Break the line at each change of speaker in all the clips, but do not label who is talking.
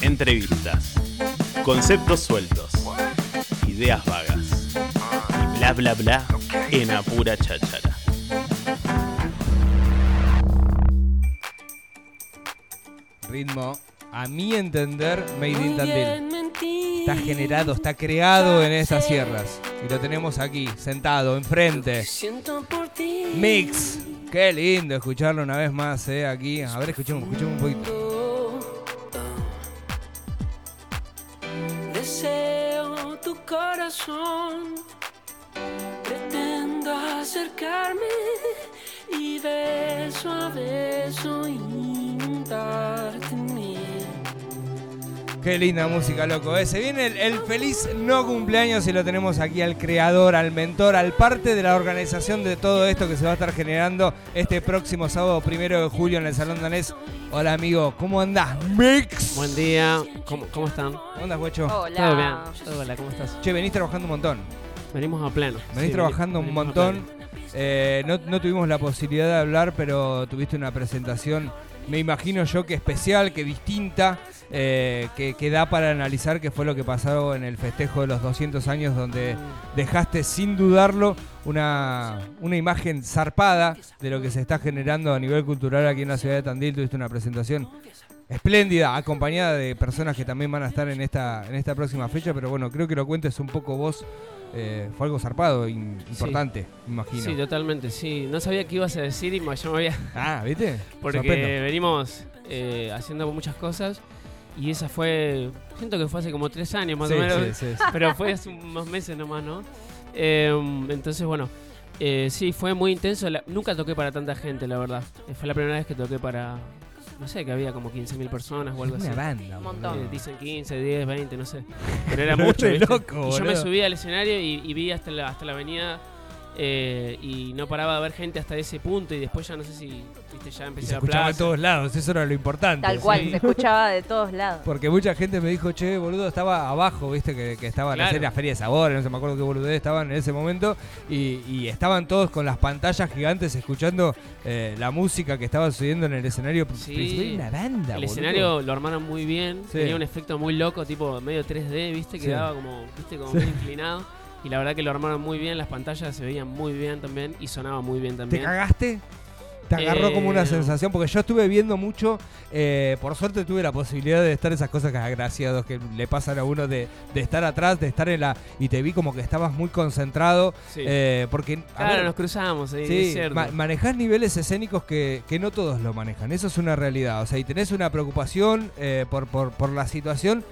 Entrevistas. Conceptos sueltos. Ideas vagas. Y bla bla bla en apura cháchara.
Ritmo, a mi entender, Made in Tandil. Está generado, está creado en estas sierras. Y lo tenemos aquí, sentado, enfrente. Mix. Qué lindo escucharlo una vez más, eh, aquí. A ver, escuchemos, escuchemos un poquito. Qué linda música, loco. eh. Se viene el, el feliz no cumpleaños y lo tenemos aquí al creador, al mentor, al parte de la organización de todo esto que se va a estar generando este próximo sábado primero de julio en el Salón Danés. Hola, amigo. ¿Cómo andás? Mix.
Buen día, ¿cómo, cómo están?
¿Cómo andás, guacho?
Hola.
Todo bien. Todo hola, ¿cómo estás?
Che, venís trabajando un montón.
Venimos a pleno.
Venís
Sí,
trabajando un
venimos
montón. Eh, no, no tuvimos la posibilidad de hablar, pero tuviste una presentación, me imagino yo que especial, que distinta, eh, que, que da para analizar qué fue lo que pasó en el festejo de los 200 años, donde dejaste sin dudarlo una, una imagen zarpada de lo que se está generando a nivel cultural aquí en la ciudad de Tandil. Tuviste una presentación espléndida, acompañada de personas que también van a estar en esta, en esta próxima fecha, pero bueno, creo que lo cuentes un poco vos. Eh, fue algo zarpado, in- importante, imagino.
Sí, totalmente, sí. No sabía qué ibas a decir y me- yo me había...
ah, ¿viste?
Porque
Sorprendo.
venimos eh, haciendo muchas cosas y esa fue... Siento que fue hace como tres años más
Sí,
o menos.
sí, sí, sí.
Pero fue hace unos meses nomás, ¿no? Eh, entonces, bueno, eh, sí, fue muy intenso. La- nunca toqué para tanta gente, la verdad. Fue la primera vez que toqué para, no sé, que había como 15.000 personas o algo
una
así.
banda.
Un montón.
Eh, dicen 15, 10, 20, no sé. Pero era mucho. ¿viste?
loco,
y yo me subí al escenario y, y vi hasta la, hasta la avenida eh, y no paraba de ver gente hasta ese punto y después ya no sé si viste ya
Y
empecé
se
a
escuchaba en
plaza.
todos lados, eso era lo importante.
Tal cual,
sí.
se escuchaba de todos lados.
Porque mucha gente me dijo, che, boludo, estaba abajo, viste, que, que estaba
Claro.
en la Feria de Sabores, no sé, me acuerdo qué boludez estaban en ese momento, y, y estaban todos con las pantallas gigantes escuchando eh, la música que estaba sucediendo en el escenario.
Sí.
Una banda,
El
boludo.
escenario lo armaron muy bien,
Sí.
tenía un efecto muy loco, tipo medio 3D, viste, que
Sí.
daba como, viste, como
Sí.
medio inclinado. Y la verdad que lo armaron muy bien, las pantallas se veían muy bien también y sonaba muy bien
¿Te
también.
cagaste? Te agarró como una
Eh,
sensación, porque yo estuve viendo mucho, eh, por suerte tuve la posibilidad de estar esas cosas que agraciados que le pasan a uno de, de estar atrás, de estar en la... Y te vi como que estabas muy concentrado,
Sí.
eh, porque...
claro,
ver,
nos cruzamos, ahí,
Sí,
es cierto.
ma- manejás niveles escénicos que, que no todos lo manejan. Eso es una realidad. O sea, y tenés una preocupación eh, por, por, por la situación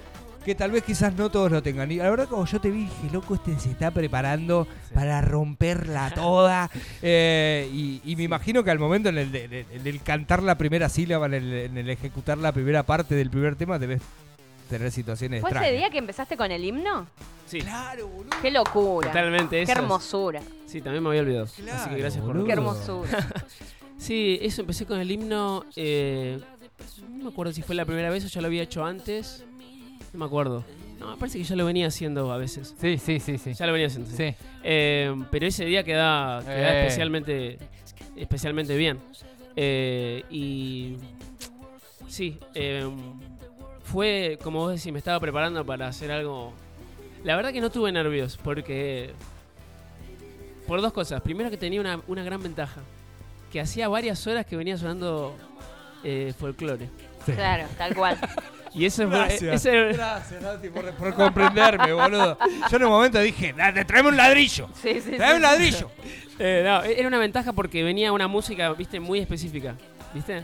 que tal vez quizás no todos lo tengan. Y la verdad, como yo te vi, dije, loco, este se está preparando para romperla toda. Eh, y, y me imagino que al momento en el, en cantar la primera sílaba, en el, en el ejecutar la primera parte del primer tema, debes tener situaciones
¿Fue ese
extrañas.
día que empezaste con el himno?
Sí,
Claro, boludo.
¡Qué locura!
totalmente
¡Qué
eso.
hermosura!
Sí, también me había olvidado. Así
Claro,
que gracias por
boludo.
¡Qué hermosura!
Sí, eso empecé con el himno. eh, no me acuerdo si fue la primera vez o ya lo había hecho antes. No me acuerdo. No, me parece que ya lo venía haciendo a veces.
Sí, sí, sí, sí.
Ya lo venía haciendo. sí.
Sí.
Eh, pero ese día queda, queda
Eh.
especialmente, especialmente bien. Eh, y sí, eh, fue como vos decís, me estaba preparando para hacer algo. La verdad que no tuve nervios, porque. Por dos cosas. Primero, que tenía una, una gran ventaja: que hacía varias horas que venía sonando eh, folclore.
Claro, tal cual.
Y eso.
Gracias.
ese-
Gracias, Nati, por, por comprenderme, boludo. Yo en un momento dije, "Date, tráeme un ladrillo.
Sí, sí, sí.
Tráeme un ladrillo.
Eh, no, era una ventaja porque venía una música, viste, muy específica, ¿viste?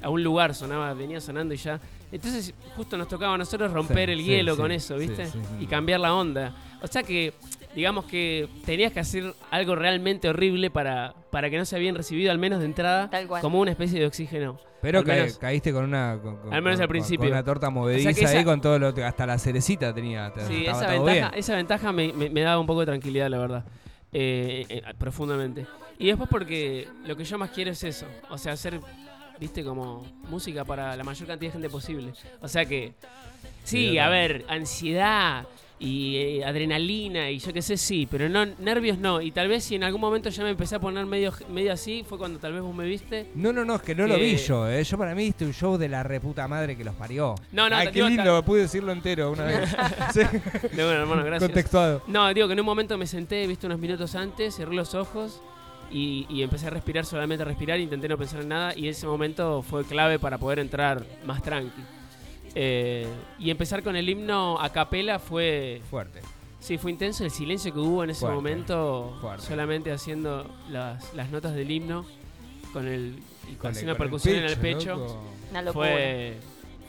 A un lugar sonaba, venía sonando y ya. Entonces, justo nos tocaba a nosotros romper
Sí,
el
sí,
hielo
sí,
con eso,
sí,
¿viste?
sí, sí.
Y cambiar la onda. O sea que, digamos que tenías que hacer algo realmente horrible para, para que no sea bien recibido, al menos de entrada,
Tal cual.
como una especie de oxígeno.
Pero ca-
menos-
caíste con una. Con, con-
Al menos al principio.
Con una torta movediza
O sea que esa-
ahí con todo lo. Hasta la cerecita tenía. te-
Sí, esa ventaja, esa ventaja me, me- me daba un poco de tranquilidad, la verdad. Eh, eh, profundamente. Y después porque lo que yo más quiero es eso. O sea, hacer, viste, como música para la mayor cantidad de gente posible. O sea que,
Sí,
a ver, ansiedad y eh, adrenalina y yo qué sé, sí, pero no nervios no. Y tal vez si en algún momento ya me empecé a poner medio, medio así, fue cuando tal vez vos me viste.
No, no, no, es que no lo vi yo, ¿eh? Yo para mí viste un show de la reputa madre que los parió.
No, no,
Ay, qué
digo,
lindo, pude decirlo entero una vez. sí,
De bueno, hermano, gracias.
contextuado.
No, digo que en un momento me senté, viste, unos minutos antes, cerré los ojos y, y empecé a respirar, solamente a respirar, intenté no pensar en nada y ese momento fue clave para poder entrar más tranqui. Eh, y empezar con el himno a capela fue,
Fuerte.
sí, fue intenso el silencio que hubo en ese
Fuerte,
momento,
fuerte.
solamente haciendo las, las notas del himno con el y con,
con el
percusión en el pecho.
Una locura.
Fue,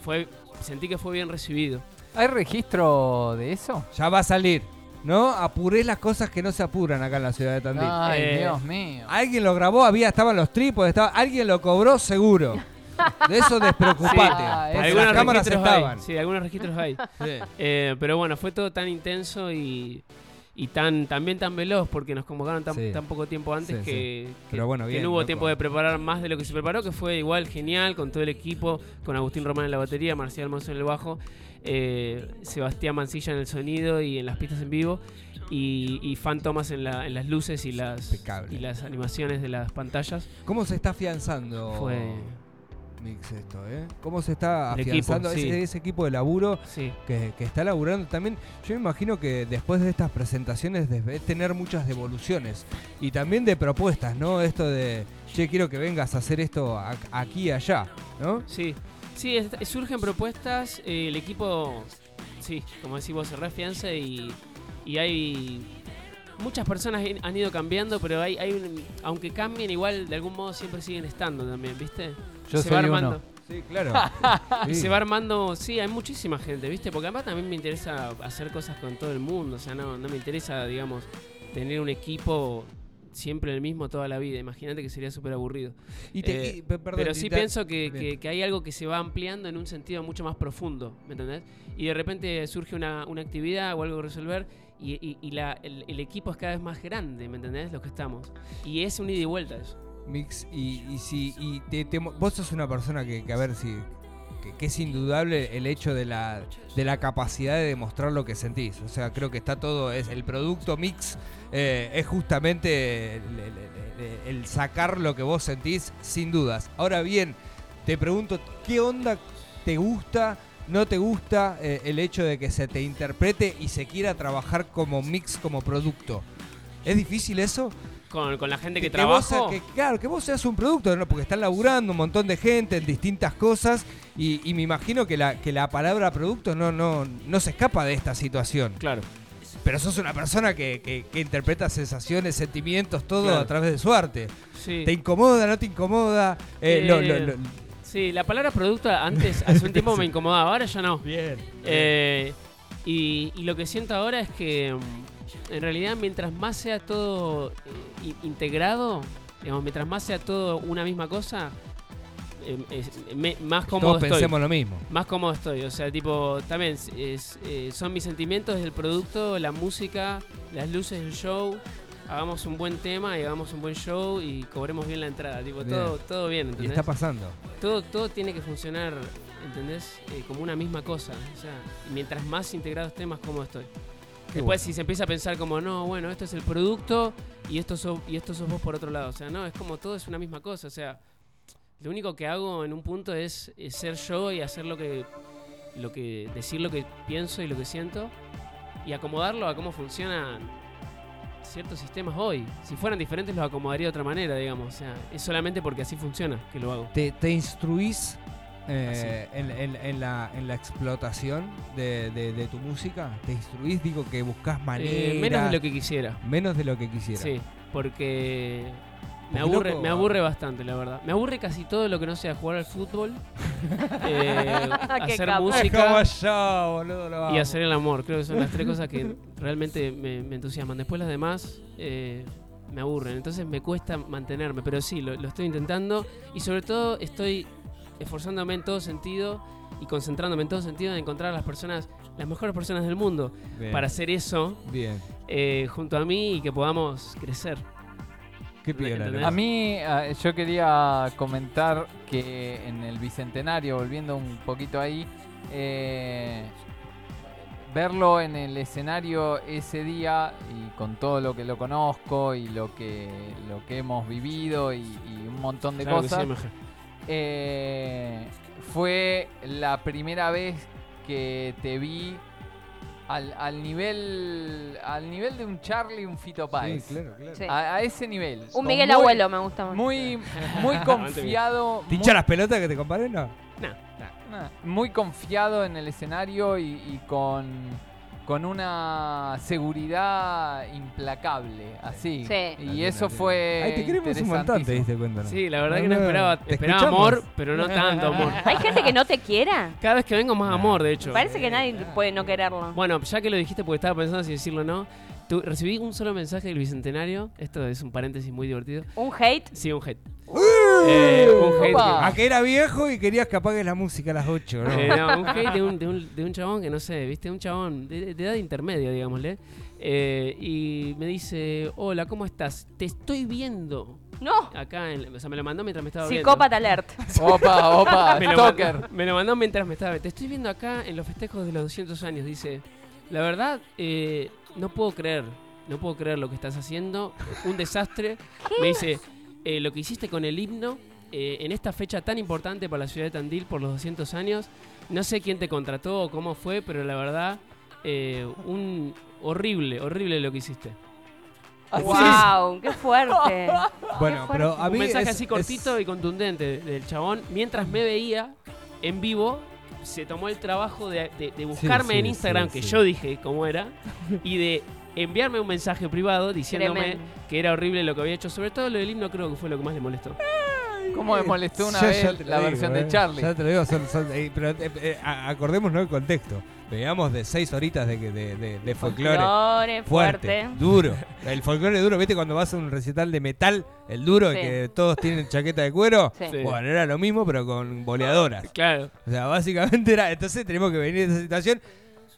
fue, sentí que fue bien recibido.
¿Hay registro de eso?
Ya va a salir, ¿no? Apuré las cosas que no se apuran acá en la ciudad de Tandil.
Ay,
Eh,
Dios mío.
Alguien lo grabó, había, estaban los trípodes, estaba, alguien lo cobró seguro. De eso despreocupate.
Sí.
porque
Algunos
las cámaras
registros
estaban.
hay, sí, algunos registros hay.
Sí.
Eh, pero bueno, fue todo tan intenso y, y tan también tan veloz porque nos convocaron tan,
Sí.
tan poco tiempo antes
Sí,
que, que-
Pero bueno,
que
bien,
no hubo
loco.
tiempo de preparar más de lo que se preparó, que fue igual genial con todo el equipo, con Agustín Román en la batería, Marcial Monzo en el bajo, eh, Sebastián Mancilla en el sonido y en las pistas en vivo. Y, y Fan Thomas en, la- en las luces y las,
Impecable.
y las animaciones de las pantallas.
¿Cómo se está afianzando
Fue.
Mix esto, eh? ¿Cómo se está
El
afianzando
equipo, sí.
ese, equipo de laburo
Sí.
que, que está laburando también? Yo me imagino que después de estas presentaciones debes tener muchas devoluciones y también de propuestas, ¿no? Esto de, che, quiero que vengas a hacer esto aquí y allá, ¿no?
Sí, sí, es- surgen propuestas, eh, el equipo, sí, como decís vos, se reafianza y, y hay muchas personas han- ido cambiando, pero hay, hay un- aunque cambien, igual de algún modo siempre siguen estando también, ¿viste?
Yo
se
soy
va
uno.
armando.
Sí, claro.
Y se va armando, sí, hay muchísima gente, ¿viste? Porque además también me interesa hacer cosas con todo el mundo, o sea, no, no me interesa, digamos, tener un equipo siempre el mismo toda la vida. Imagínate que sería súper aburrido.
Y te-
Eh,
y- perdón,
Pero sí
te-
pienso que, que- que hay algo que se va ampliando en un sentido mucho más profundo, ¿me entendés? Y de repente surge una, una actividad o algo que resolver y, el, equipo es cada vez más grande, ¿me entendés? Los que estamos. Y es un ida y vuelta eso.
Mix, y, y si y te- vos sos una persona que, a ver si que, es indudable el hecho de la de la capacidad de demostrar lo que sentís. O sea, creo que está todo, es el producto mix eh, es justamente el sacar lo que vos sentís sin dudas. Ahora bien, te pregunto, ¿qué onda te gusta? ¿No te gusta eh, el hecho de que se te interprete y se quiera trabajar como mix, como producto? ¿Es difícil eso?
Con, con la gente que,
sea- que, claro, que vos seas un producto, ¿no? porque están laburando un montón de gente en distintas cosas y, y me imagino que la, que la palabra producto no, no, no se escapa de esta situación.
Claro.
Pero sos una persona que, que- que interpreta sensaciones, sentimientos, todo
Claro.
a través de su arte.
Sí.
¿Te incomoda, no te incomoda? Eh,
Eh,
lo- lo- lo-
Sí, la palabra producto antes, hace un tiempo me incomodaba, ahora ya no.
Bien.
Eh, y, y lo que siento ahora es que mm, en realidad mientras más sea todo eh, integrado, digamos, mientras más sea todo una misma cosa, eh, me- más cómodo
Todos
estoy.
pensemos lo mismo.
Más cómodo estoy, o sea, tipo, también es- es, eh, son mis sentimientos del producto, la música, las luces del show. Hagamos un buen tema y hagamos un buen show y cobremos bien la entrada. Tipo,
Bien.
todo, todo bien,
Y
¿entendés?
está pasando.
todo, todo tiene que funcionar, ¿entendés? Eh, como una misma cosa. O sea, y mientras más integrado esté, más cómodo estoy.
Qué
Después,
bueno.
si se empieza a pensar como, no, bueno, esto es el producto y esto, sos, y esto sos vos por otro lado. O sea, no, es como todo es una misma cosa. O sea, lo único que hago en un punto es, es ser yo y hacer lo que, lo que, decir lo que pienso y lo que siento y acomodarlo a cómo funcionan ciertos sistemas hoy. Si fueran diferentes, los acomodaría de otra manera, digamos. O sea, es solamente porque así funciona que lo hago.
¿Te, te instruís eh, en, en- en la, en la explotación de, de- de tu música? ¿Te instruís? Digo que buscas maneras.
Eh, menos de lo que quisiera.
menos de lo que quisiera.
Sí, porque me aburre,
loco,
me aburre bastante, la verdad. Me aburre casi todo lo que no sea jugar al fútbol, eh, hacer
capo.
Es como
música
yo, boludo, lo
y hacer el amor. Creo que son las tres cosas que realmente me, me entusiasman. Después las demás eh, me aburren, entonces me cuesta mantenerme, pero sí, lo, lo estoy intentando y sobre todo estoy esforzándome en todo sentido y concentrándome en todo sentido en encontrar a las personas, las mejores personas del mundo,
Bien,
para hacer eso
Bien.
eh, junto a mí y que podamos crecer.
A mí, ah, yo quería comentar que en el Bicentenario, volviendo un poquito ahí, eh, verlo en el escenario ese día y con todo lo que lo conozco y lo que, lo que hemos vivido y, y un montón de
Claro que sí,
cosas, eh, fue la primera vez que te vi al, al nivel al nivel de un Charlie, un Fito Páez.
Sí, claro, claro.
Sí.
A, a ese nivel.
Un
Con
Miguel
muy-
Abuelo me gusta más.
Muy, muy confiado.
¿Te hincha las pelotas que te comparen? No.
Nah.
Nah, muy confiado en el escenario y, y con, con una seguridad implacable, así.
Sí.
Y eso fue
Ay, te queremos un montón, te diste cuenta, ¿no?
Sí, la verdad
No,
que no
no,
esperaba.
¿te
Esperaba
escuchamos?
amor, pero no tanto amor.
¿Hay gente que no te quiera?
Cada vez que vengo más amor, de hecho.
Parece que nadie puede no quererlo.
Bueno, ya que lo dijiste porque estaba pensando si decirlo o no, tu- recibí un solo mensaje del Bicentenario. Esto es un paréntesis muy divertido.
Un hate.
Sí, un hate. Eh, un hate.
Opa.
A que era viejo y querías que apagues la música a las 8, ¿no?
que- eh, no, un hate de un, de, un, de un chabón que no sé, ¿viste? Un chabón de, de edad intermedia, digámosle. Eh, y me dice: Hola, ¿cómo estás? Te estoy viendo
No.
acá. En, o sea, me lo mandó mientras me estaba viendo.
Psicópata alert.
Opa, opa,
me lo,
Stalker.
mandó, me lo mandó mientras me estaba. Te estoy viendo acá en los festejos de los 200 años. Dice: La verdad, eh, no puedo creer. No puedo creer lo que estás haciendo. Un desastre. Me dice: eh, Lo que hiciste con el himno eh, en esta fecha tan importante para la ciudad de Tandil por los 200 años. No sé quién te contrató o cómo fue, pero la verdad, eh, un horrible, horrible lo que hiciste.
Wow, qué fuerte.
Bueno,
Qué
pero a
Un mensaje
es-
así cortito
es-
y contundente del chabón. Mientras me veía en vivo, se tomó el trabajo de, de- de buscarme
sí,
en Instagram,
sí,
que yo dije cómo era, y de enviarme un mensaje privado diciéndome
Tremendo.
que era horrible lo que había hecho. Sobre todo lo del himno creo que fue lo que más le molestó.
¿Cómo me molestó una vez
ya
la
digo,
versión
eh.
de Charlie?
Ya te lo digo, son- son- eh, pero eh, eh, acordémonos el contexto. Veamos de seis horitas de, que- de, de, de folclore.
Folclore,
Fuerte,
fuerte.
duro. El folclore duro, ¿viste? Cuando vas a un recital de metal, el duro,
Sí.
que todos tienen chaqueta de cuero.
Sí.
Bueno, era lo mismo, pero con boleadoras.
Claro.
O sea, básicamente era. Entonces tenemos que venir de esa situación.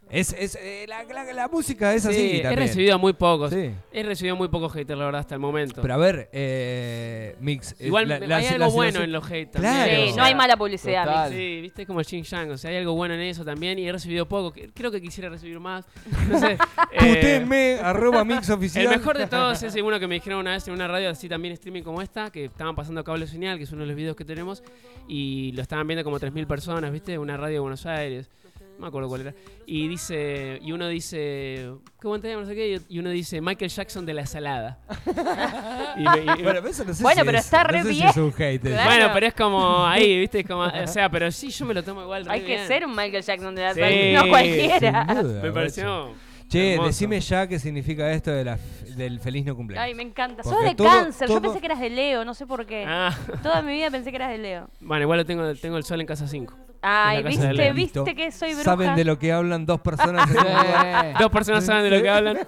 Es, es eh, la, la- la música es así.
Sí, he recibido a muy pocos.
Sí.
He recibido muy pocos haters, la verdad, hasta el momento.
Pero a ver, eh, Mix.
Igual
la-
me-
la-
hay
la
algo bueno en los haters.
Claro.
también,
Sí, no hay mala publicidad.
Total.
Mix.
Sí, viste como Xing Yang, o sea, hay algo bueno en eso también y he recibido poco. Creo que quisiera recibir más. No sé. eh,
Putenme, arroba Mix oficial.
El mejor de todos es uno que me dijeron una vez en una radio así también streaming como esta, que estaban pasando cable señal, que es uno de los videos que tenemos, y lo estaban viendo como 3.000 personas, ¿viste? Una radio de Buenos Aires. No me acuerdo cuál era. Y dice, y uno dice, qué buen tema, no sé qué, y uno dice Michael Jackson de la salada. Y me- y-
Bueno, pero eso no sé
Bueno,
si
pero
es-
está
no
re
sé si
bien.
es un hate. eso.
Claro.
bueno, pero es como ahí, ¿viste? Es como, o sea, pero sí, yo me lo tomo igual. re
Hay que
bien.
ser un Michael Jackson de la
Sí,
no cualquiera.
Sin duda,
Me
guacho.
pareció.
Che,
hermoso.
decime ya qué significa esto de la, del feliz no cumpleaños.
Ay, me encanta.
Porque
Sos de
todo-
cáncer. Yo
todo-
pensé que eras de Leo, no sé por qué.
Ah,
Toda mi vida pensé que eras de Leo.
bueno, igual lo tengo, tengo el sol en casa 5.
Ay, viste, viste que soy bruja.
¿Saben de lo que hablan dos personas?
Dos personas saben de lo que hablan.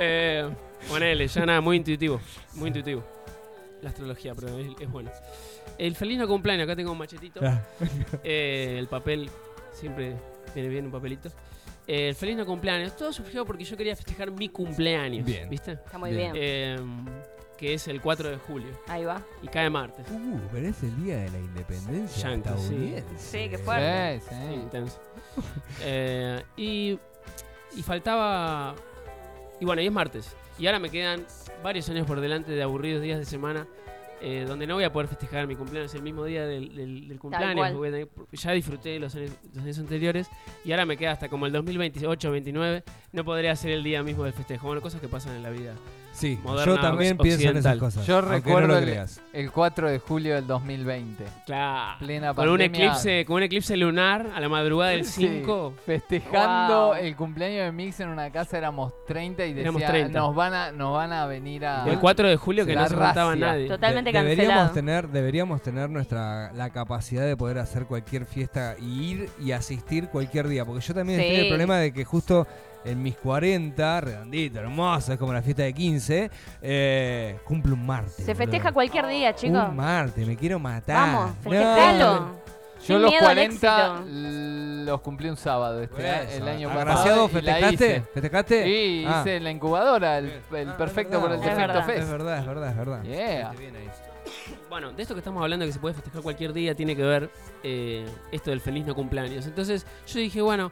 Eh, ponele, ya nada, muy intuitivo. Muy intuitivo. La astrología, pero es, es bueno. El feliz no cumpleaños, acá tengo un machetito.
Ah,
Eh, el papel, siempre viene bien un papelito. Eh, el feliz no cumpleaños. Todo surgió porque yo quería festejar mi cumpleaños.
Bien.
¿Viste?
Está muy
Bien.
bien.
Eh, que es el 4 de julio.
Ahí va.
Y cae martes.
Uh, pero es el día de la independencia
Yankee, sí.
estadounidense.
Sí, qué fuerte.
sí,
Sí,
sí.
intenso. Eh, y, y faltaba. Y bueno, y es martes. Y ahora me quedan varios años por delante de aburridos días de semana. Eh, donde no voy a poder festejar mi cumpleaños el mismo día del, del- del cumpleaños. porque ya disfruté los años, los años anteriores y ahora me queda hasta como el 2028 29 No podré hacer el día mismo del festejo. Bueno, cosas que pasan en la vida.
Sí,
Moderna,
yo también pienso en esas
occidental.
cosas.
Yo
aunque
recuerdo
no lo
el,
creas.
el 4 de julio del 2020.
Claro.
Plena
Con un,
pandemia.
eclipse, con un eclipse lunar a la madrugada del
Sí,
5.
festejando
Wow.
el cumpleaños de Mix en una casa éramos 30 y
Éramos
decía,
30.
nos van a nos van a venir a
El 4 de julio que
La
no se juntaba
racia.
nadie.
Totalmente
De- deberíamos
cancelado.
tener, deberíamos tener nuestra la capacidad de poder hacer cualquier fiesta y ir y asistir cualquier día. Porque yo también estoy en el
Sí.
problema de que justo en mis 40, redondito, hermoso, es como la fiesta de 15, eh, cumple un martes.
Se festeja
boludo.
cualquier día, chicos.
Un martes, me quiero matar.
Vamos,
No.
festejalo.
Yo
Sin
los
miedo al
40
éxito.
l- los cumplí un sábado este, el año pasado.
¿festejaste?
hice.
¿Festejaste?
Sí,
Ah.
hice la incubadora, el, el
Ah,
perfecto por el defecto
verdad.
fest.
Es verdad, es verdad, es verdad.
Yeah.
Bueno, de esto que estamos hablando que se puede festejar cualquier día tiene que ver eh, esto del feliz no cumpleaños. Entonces yo dije, bueno,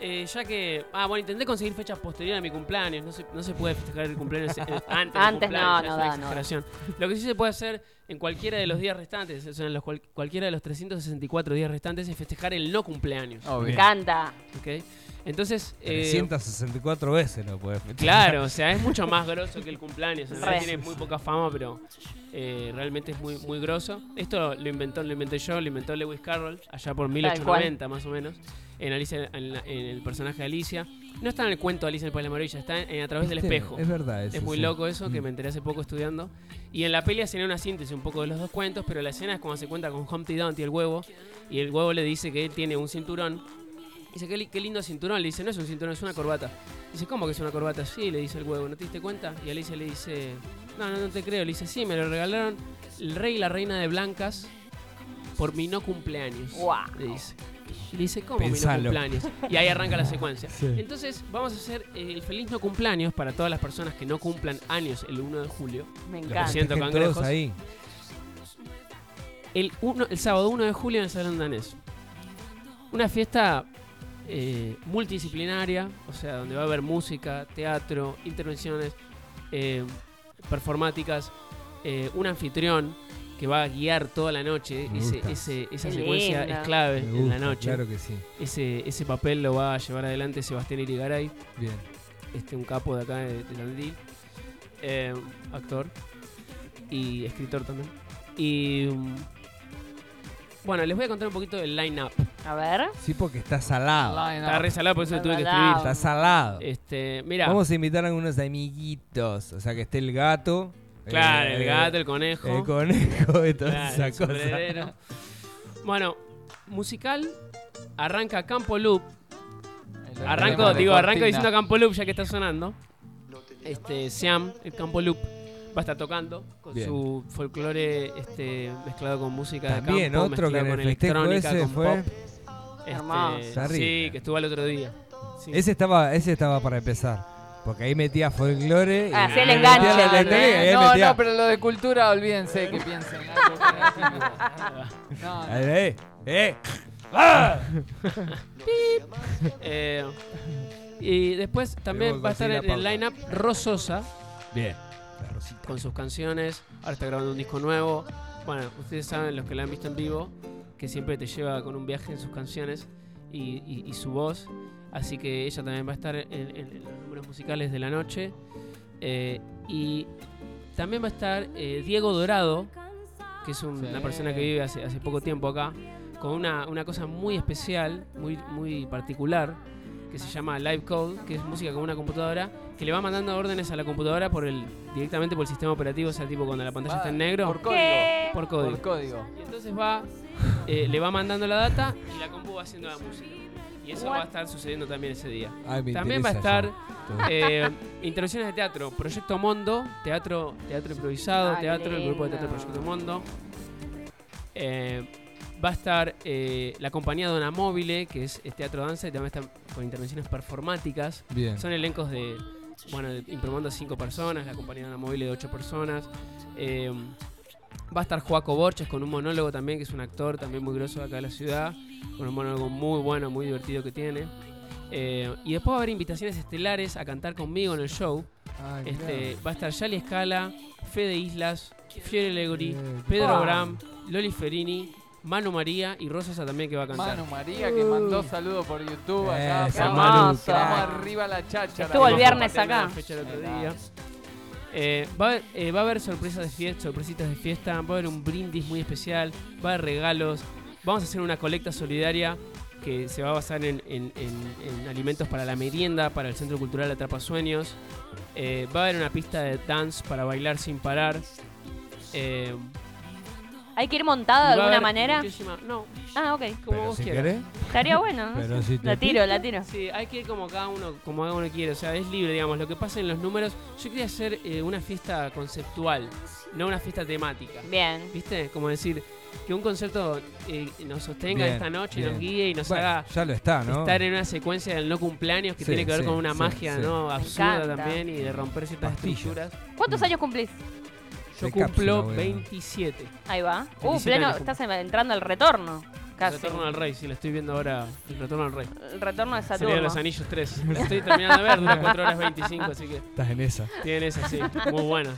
eh, ya que. Ah, bueno, intenté conseguir fechas posteriores a mi cumpleaños. No se, no se puede festejar el cumpleaños eh, antes. del
Antes no,
cumpleaños,
no no da.
exageración. Lo que sí se puede hacer en cualquiera de los días restantes, o sea, en los cual- cualquiera de los 364 días restantes, es festejar el no cumpleaños.
Oh,
Me encanta.
¿ok? Entonces. eh,
364 veces lo puedes
Claro, o sea, es mucho más grosso que el cumpleaños. En realidad
Re.
tiene muy poca fama, pero eh, realmente es muy, muy grosso. Esto lo inventó, lo inventé yo, lo inventó Lewis Carroll, allá por 1890 más o menos, en, Alicia, en, la- en el personaje de Alicia. No está en el cuento de Alicia en el País de la Maravilla, está en, A través del espejo.
Es verdad eso.
Es muy
sí.
loco eso, que
Mm.
me enteré hace poco estudiando. Y en la peli hacen una síntesis un poco de los dos cuentos, pero la escena es cuando se cuenta con Humpty Dumpty, el huevo, y el huevo le dice que él tiene un cinturón. Dice, qué, qué lindo cinturón. Le dice, no es un cinturón, es una corbata. Dice, ¿cómo que es una corbata? Sí, le dice el huevo, ¿no te diste cuenta? Y Alicia le dice, no, no, no te creo. Le dice, sí, me lo regalaron el rey y la reina de blancas por mi no cumpleaños.
Guau.
Le dice. Y le dice, ¿cómo
Pensalo.
mi no cumpleaños? Y ahí arranca la secuencia.
Sí.
Entonces, vamos a hacer eh, el feliz no cumpleaños para todas las personas que no cumplan años el 1 de julio.
Me
Lo
encanta.
siento,
festejen
cangrejos.
ahí.
El, uno- el sábado 1 de julio en el Salón Danés. Una fiesta eh, multidisciplinaria, o sea, donde va a haber música, teatro, intervenciones, eh, performáticas, eh, un anfitrión que va a guiar toda la noche. Ese, esa
Qué
secuencia es clave en la noche.
Claro que sí.
Ese, ese papel lo va a llevar adelante Sebastián Irigaray,
Bien.
este, un capo de acá de, de eh, actor y escritor también. Y mm, bueno, les voy a contar un poquito del line-up.
A ver.
Sí, porque está salado.
Está re salado, por eso lo tuve que escribir.
Está salado.
Este, mira,
Vamos a invitar a algunos amiguitos. O sea, que esté el gato.
Claro,
eh,
el gato, el conejo,
El conejo y toda
claro. Bueno, musical arranca Campo Loop. Arranco,
de
digo, arranco diciendo Campo Loop ya que está sonando. Este, Siam, el Campo Loop, va a estar tocando con
Bien.
su folclore este, mezclado con música
También
de campo,
otro que
con electrónica,
ese
con
fue.
pop. Este, sí, que estuvo el otro día. Sí.
Ese estaba, ese estaba para empezar. Porque ahí metía folclore. y-
Ah, hacía el
y
enganche,
metía la
¿no?
y ahí
No,
metía-
no, pero lo de cultura, olvídense que piensen. algo. No, no.
Eh, eh.
Eh, y después también va a estar en el lineup Rososa
Bien. La rosita.
con sus canciones. Ahora está grabando un disco nuevo. Bueno, ustedes saben, los que la han visto en vivo, que siempre te lleva con un viaje en sus canciones y, y- y su voz. Así que ella también va a estar en, en- en los números musicales de la noche. Eh, y también va a estar eh, Diego Dorado, que es un-
Sí.
una persona que vive hace, hace poco tiempo acá, con una, una cosa muy especial, muy, muy particular, que se llama Live Code, que es música con una computadora, que le va mandando órdenes a la computadora por el directamente por el sistema operativo, o sea, tipo cuando la pantalla
Va
está en negro,
Por código.
¿Qué?
por código.
Por código.
Y entonces va, eh, le va mandando la data y la compu va haciendo la música. Y eso va a estar sucediendo también ese día.
Ay, me
También va a estar eh, intervenciones de teatro, Proyecto Mondo, teatro, teatro improvisado,
Ah,
teatro, el grupo de teatro. Proyecto Mondo. Eh, va a estar eh, la compañía Dona Móvile, que es, es teatro danza y también está con intervenciones performáticas.
Bien.
Son elencos de, bueno, de Impromondo cinco personas, la compañía Dona Móvile de ocho personas. Eh, va a estar Joaco Borges con un monólogo también, que es un actor también muy grosso de acá de la ciudad, un monólogo muy bueno, muy divertido que tiene. Eh, y después va a haber invitaciones estelares a cantar conmigo en el show.
Ay, mirá.
Este, va a estar Yali Escala, Fede Islas, Fiore Legori,
Eh,
Pedro
wow.
Bram, Loli Ferini, Manu María y Rosa también que va a cantar.
Manu María que mandó saludos por YouTube allá.
Esa
Vamos,
Manu,
vamos arriba la cháchara.
Estuvo el viernes acá.
una fecha el otro día. Eh, va, a haber, eh, va a haber sorpresas de fiesta, sorpresitas de fiesta, va a haber un brindis muy especial, va a haber regalos, vamos a hacer una colecta solidaria que se va a basar en, en- en- en alimentos para la merienda, para el Centro Cultural Atrapa Sueños. Eh, va a haber una pista de dance para bailar sin parar. Eh,
¿Hay que ir
y
montado de alguna manera?
muchísima- no,
Ah, ok.
como
Pero
vos
si
quieras.
querés.
Estaría bueno. ¿no?
Pero si te
La tiro, la tiro.
Sí, hay que ir como cada uno, como cada uno quiere, o sea, es libre, digamos, lo que pasa en los números. Yo quería hacer eh, una fiesta conceptual, no una fiesta temática.
Bien.
¿Viste? Como decir, que un concepto eh, nos sostenga
Bien,
esta noche,
bien.
nos guíe y nos
Bueno,
haga
ya lo está, ¿no?
estar en una secuencia del no cumpleaños que
Sí,
tiene que ver
sí,
con una
sí,
magia
sí.
no absurda también y de romper ciertas
Pastillas.
estructuras.
¿Cuántos años cumplís?
Yo
De
cumplo
cápsula, bueno.
27.
Ahí va. Uh,
27
pleno, estás entrando al retorno. Casi.
Retorno al Rey, sí, la estoy viendo ahora. El Retorno al Rey.
El retorno de
Sería
Saturno.
Los Anillos 3. La estoy terminando de ver, dura 4 horas 25, así que
Estás en esa.
tienen esas, sí, muy buenas.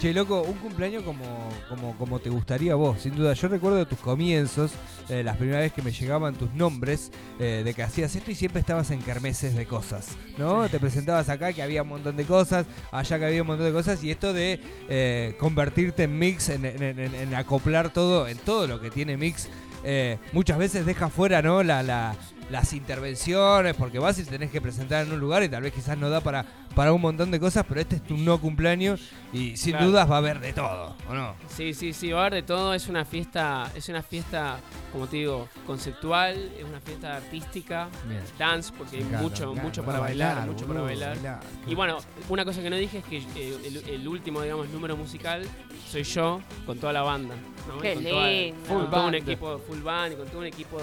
Che, loco, un cumpleaños como, como, como te gustaría a vos, sin duda. Yo recuerdo tus comienzos, eh, las primeras veces que me llegaban tus nombres, eh, de que hacías esto y siempre estabas en kermeses de cosas, ¿no? Te presentabas acá que había un montón de cosas, allá que había un montón de cosas, y esto de eh, convertirte en mix, en, en- en- en acoplar todo, en todo lo que tiene mix, eh, muchas veces deja fuera, ¿no? La, la- las intervenciones, porque vas y te tenés que presentar en un lugar y tal vez quizás no da para, para un montón de cosas, pero este es tu no cumpleaños y sin
Claro.
dudas va a haber de todo, ¿o no?
Sí, sí, sí, va a haber de todo. Es una fiesta, es una fiesta, como te digo, conceptual, es una fiesta artística,
Bien.
dance, porque hay mucho, mucho para bailar, mucho para bailar. Y bueno, una cosa que no dije es que el, el último, digamos, número musical soy yo con toda la banda. ¿No?
Qué
Y con toda-
lindo.
con todo un equipo full band y con todo un equipo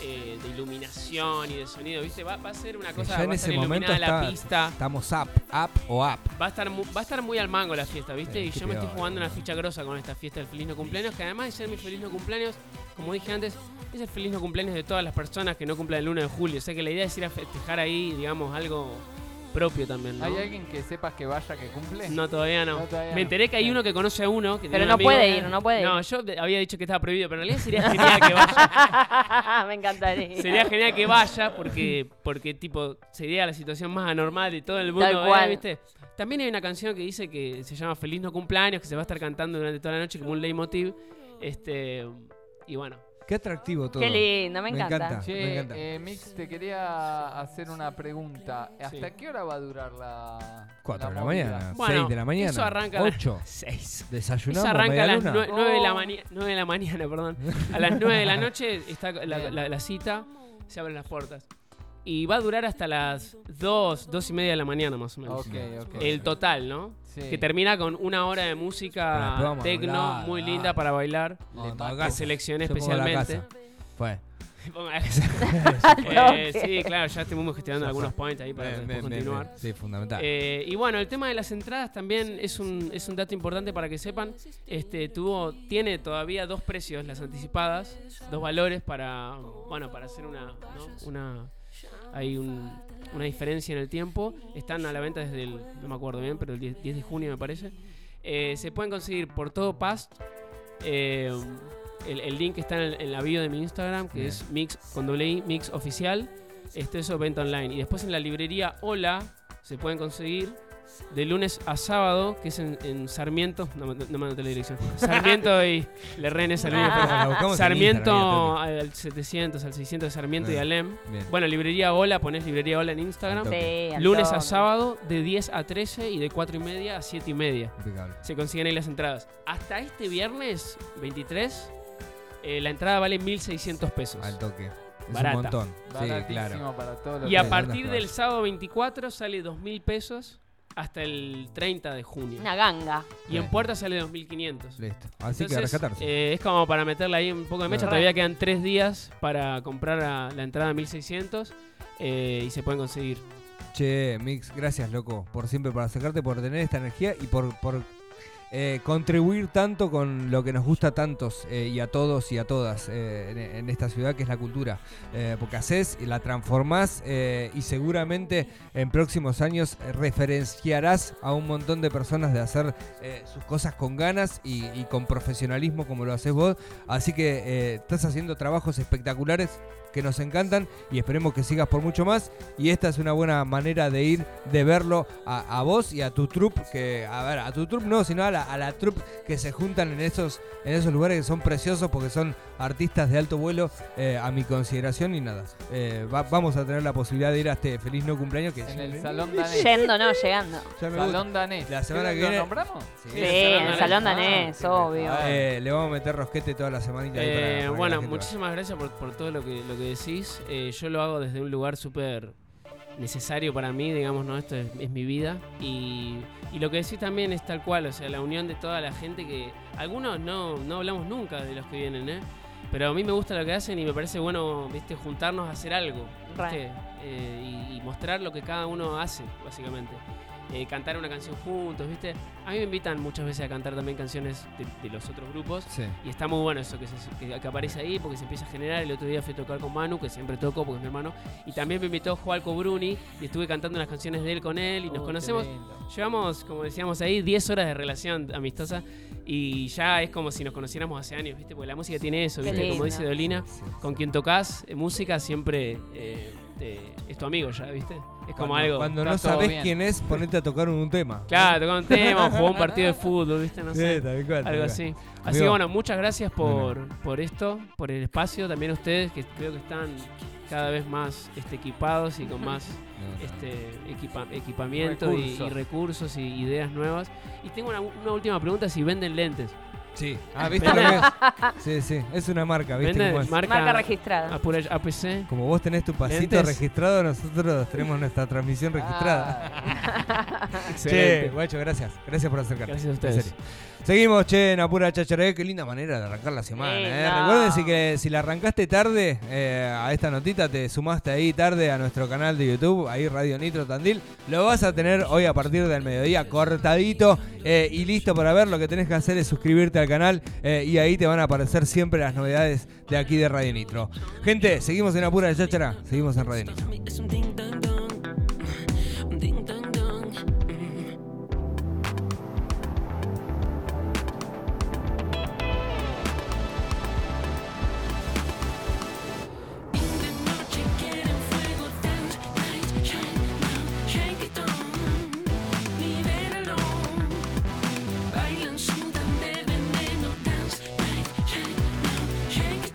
eh, de iluminación y de sonido, ¿viste? Va, va a ser una cosa,
ya en
va a
ese momento
la pista.
Estamos up, up o up.
Va a estar mu- va a estar muy al mango la fiesta, ¿viste?
Eh,
y yo me estoy jugando una ficha grosa con esta fiesta del feliz no cumpleaños, que además de ser mi feliz no cumpleaños, como dije antes, es el feliz no cumpleaños de todas las personas que no cumplen el 1 de julio. O sea que la idea es ir a festejar ahí, digamos, algo propio también, ¿no?
¿Hay alguien que sepas que vaya que cumple?
No, todavía no.
No, todavía
Me
no.
enteré que hay uno que conoce a uno. Que
Pero no
amigo-
puede ir, no puede ir.
No, yo había dicho que estaba prohibido, pero en realidad sería genial que vaya.
Me encantaría.
Sería genial que vaya porque, porque tipo, sería la situación más anormal de todo el mundo.
Tal
¿eh?
cual.
¿viste? También hay una canción que dice que se llama Feliz no cumpleaños, que se va a estar cantando durante toda la noche como un leitmotiv. Este, y bueno,
Qué atractivo todo.
Qué lindo, me
Me
encanta.
encanta. Me encanta.
eh, Mix, te quería hacer una pregunta. ¿Hasta
Sí.
qué hora va a durar la
4 de la mañana,
Bueno,
6 de la mañana,
eso arranca a las
8.
6.
Desayunamos,
Eso arranca a las
luna.
9, de la
Oh.
mañana, 9 de la mañana, perdón. A las 9 de la noche está la, la- la cita, se abren las puertas. Y va a durar hasta las 2, 2 y media de la mañana más o menos.
Ok, ok.
El total, ¿no?
Sí.
Que termina con una hora de música tecno muy linda para bailar. Que seleccioné
la
especialmente.
Fue.
Eh, sí, claro, ya estuvimos gestionando algunos points ahí para
bien, bien,
continuar.
bien. Sí, fundamental.
Eh, y bueno, el tema de las entradas también es un, es un dato importante para que sepan. Este tuvo, tiene todavía dos precios las anticipadas, dos valores para, bueno, para hacer una, ¿no? una, hay un- una diferencia en el tiempo. Están a la venta desde el, no me acuerdo bien, pero el 10, 10 de junio me parece. Eh, se pueden conseguir por todo Past. Eh, el, el link está en, el- en la bio de mi Instagram, que
Bien.
es mix con doble I, mix oficial. Esto es venta online. Y después en la librería Hola se pueden conseguir de lunes a sábado, que es en, en Sarmiento. No, me- no me anoté la dirección. Sarmiento y Le René Sarmiento.
En
Sarmiento al 700, al 600 de Sarmiento y
Ah,
Alem.
Bien.
Bueno, librería Hola, pones librería Hola en Instagram.
Sí,
Lunes a sábado de 10 a 13 y de 4 y media a 7 y media.
Impecable.
Se consiguen ahí las entradas. Hasta este viernes 23, eh, la entrada vale 1.600 pesos.
Al toque. Es
Barata.
un montón. Sí, claro.
para todos los
Y a partir del sábado 24 sale 2.000 pesos hasta el 30 de junio.
Una ganga.
Y en puerta sale 2.500.
Listo. Así que rescatarse.
eh, es como para meterle ahí un poco de mecha.
Claro.
Todavía quedan tres días para comprar a- la entrada a 1600 eh, y se pueden conseguir.
Che, Mix, gracias, loco, por siempre, por acercarte, por tener esta energía y por, por eh, contribuir tanto con lo que nos gusta a tantos eh, y a todos y a todas eh, en, esta ciudad que es la cultura. Porque haces y la transformás y seguramente en próximos años referenciarás a un montón de personas de hacer sus cosas con ganas y, y con profesionalismo como lo haces vos. Así que estás haciendo trabajos espectaculares que nos encantan y esperemos que sigas por mucho más. Y esta es una buena manera de ir, de verlo a, a vos y a tu troupe, que, a ver, a tu troupe no, sino a la, a la troupe que se juntan en esos, en esos lugares que son preciosos porque son artistas de alto vuelo eh, a mi consideración y nada. Eh, va- vamos a tener la posibilidad de ir a este feliz no cumpleaños que
En el salón danés.
Yendo, no, llegando.
Salón danés.
La semana
¿Lo
que viene-
nombramos?
Sí.
Sí, en el salón
Ah,
danés, obvio.
Eh, le vamos a meter rosquete toda la semanita. ahí para-
bueno, muchísimas gracias por, por todo lo que, lo que decís. Eh, yo lo hago desde un lugar súper necesario para mí, digamos, ¿no? Esto es, es mi vida. Y, y lo que decís también es tal cual, o sea, la unión de toda la gente que... Algunos no, no hablamos nunca de los que vienen, ¿eh? Pero a mí me gusta lo que hacen y me parece bueno, viste, juntarnos a hacer algo. ¿viste? Eh, y, y mostrar lo que cada uno hace, básicamente. Eh, cantar una canción juntos, ¿viste? A mí me invitan muchas veces a cantar también canciones de, de los otros grupos.
Sí.
Y está muy bueno eso que, se- que- que aparece ahí porque se empieza a generar. El otro día fui a tocar con Manu, que siempre toco porque es mi hermano. Y también me invitó Jualco Bruni y estuve cantando unas canciones de él con él y nos
Oh,
conocemos. Llevamos, como decíamos ahí, 10 horas de relación amistosa y ya es como si nos conociéramos hace años, ¿viste? Porque la música tiene eso,
Qué
¿viste? Como
lindo.
dice Dolina,
Sí, sí.
con quien tocas eh, música siempre eh, te- es tu amigo ya, ¿viste? Es como
Cuando-
algo...
Cuando no sabes
bien.
quién es, ponete a tocar un tema.
Claro, tocar un tema, jugar un partido de fútbol, ¿viste? No
Sí,
sé.
tal cual, tal
Algo
cual.
así. Así
Amigo.
que bueno, muchas gracias por, por esto, por el espacio. También a ustedes que creo que están cada vez más este, equipados y con más este, equipa- equipamiento y- Y,
Recursos.
recursos y ideas nuevas. Y tengo una, una última pregunta, si venden lentes.
Sí. Ah, ¿viste lo que es? Sí, sí. Es una marca, ¿viste
¿Venden
cómo es?
marca,
Marca registrada.
Apura- APC?
Como vos tenés tu pasito
Lentes.
registrado, nosotros tenemos nuestra transmisión registrada.
Ah,
che,
Excelente.
guacho, gracias. Gracias por acercarte.
Gracias a
En
ustedes.
serio. Seguimos, che, en Apura Chacharé. Qué linda manera de arrancar la semana. Eh.
no.
Recuerden si que si la arrancaste tarde eh, a esta notita, te sumaste ahí tarde a nuestro canal de YouTube, ahí Radio Nitro Tandil. Lo vas a tener hoy a partir del mediodía cortadito eh, y listo para ver. Lo que tenés que hacer es suscribirte al canal eh, y ahí te van a aparecer siempre las novedades de aquí de Radio Nitro. Gente, seguimos en Apura Chachara, seguimos en Radio Nitro.